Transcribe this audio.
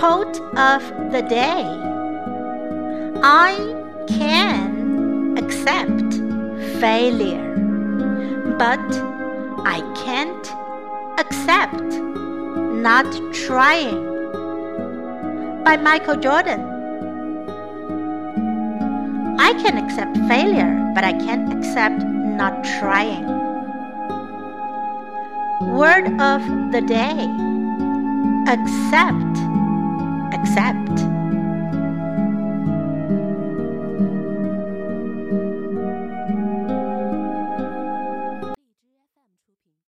Quote of the day I can accept failure, but I can't accept not trying. By Michael Jordan. I can accept failure, but I can't accept not trying. Word of the day accept, accept.